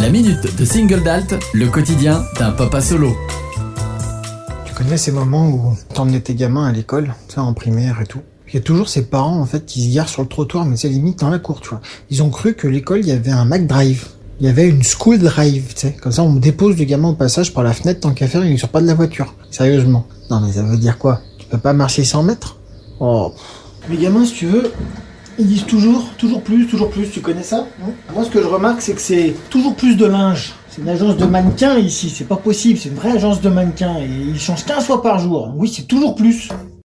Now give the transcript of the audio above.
La minute de single dalt, le quotidien d'un papa solo. Tu connais ces moments où t'emmenais tes gamins à l'école, tu sais, en primaire et tout? Il y a toujours ces parents, en fait, qui se garent sur le trottoir, mais c'est limite dans la cour, tu vois. Ils ont cru que l'école, il y avait un Mac Drive. Il y avait une school drive, tu sais. Comme ça, on dépose le gamin au passage par la fenêtre tant qu'à faire, il ne sort pas de la voiture. Sérieusement. Non, mais ça veut dire quoi? Tu peux pas marcher 100 mètres? Oh. Les gamins, si tu veux, ils disent toujours, toujours plus, toujours plus. Tu connais ça Moi, ce que je remarque, c'est que c'est toujours plus de linge. C'est une agence de mannequins ici, c'est pas possible. C'est une vraie agence de mannequins et ils changent 15 fois par jour. Oui, c'est toujours plus.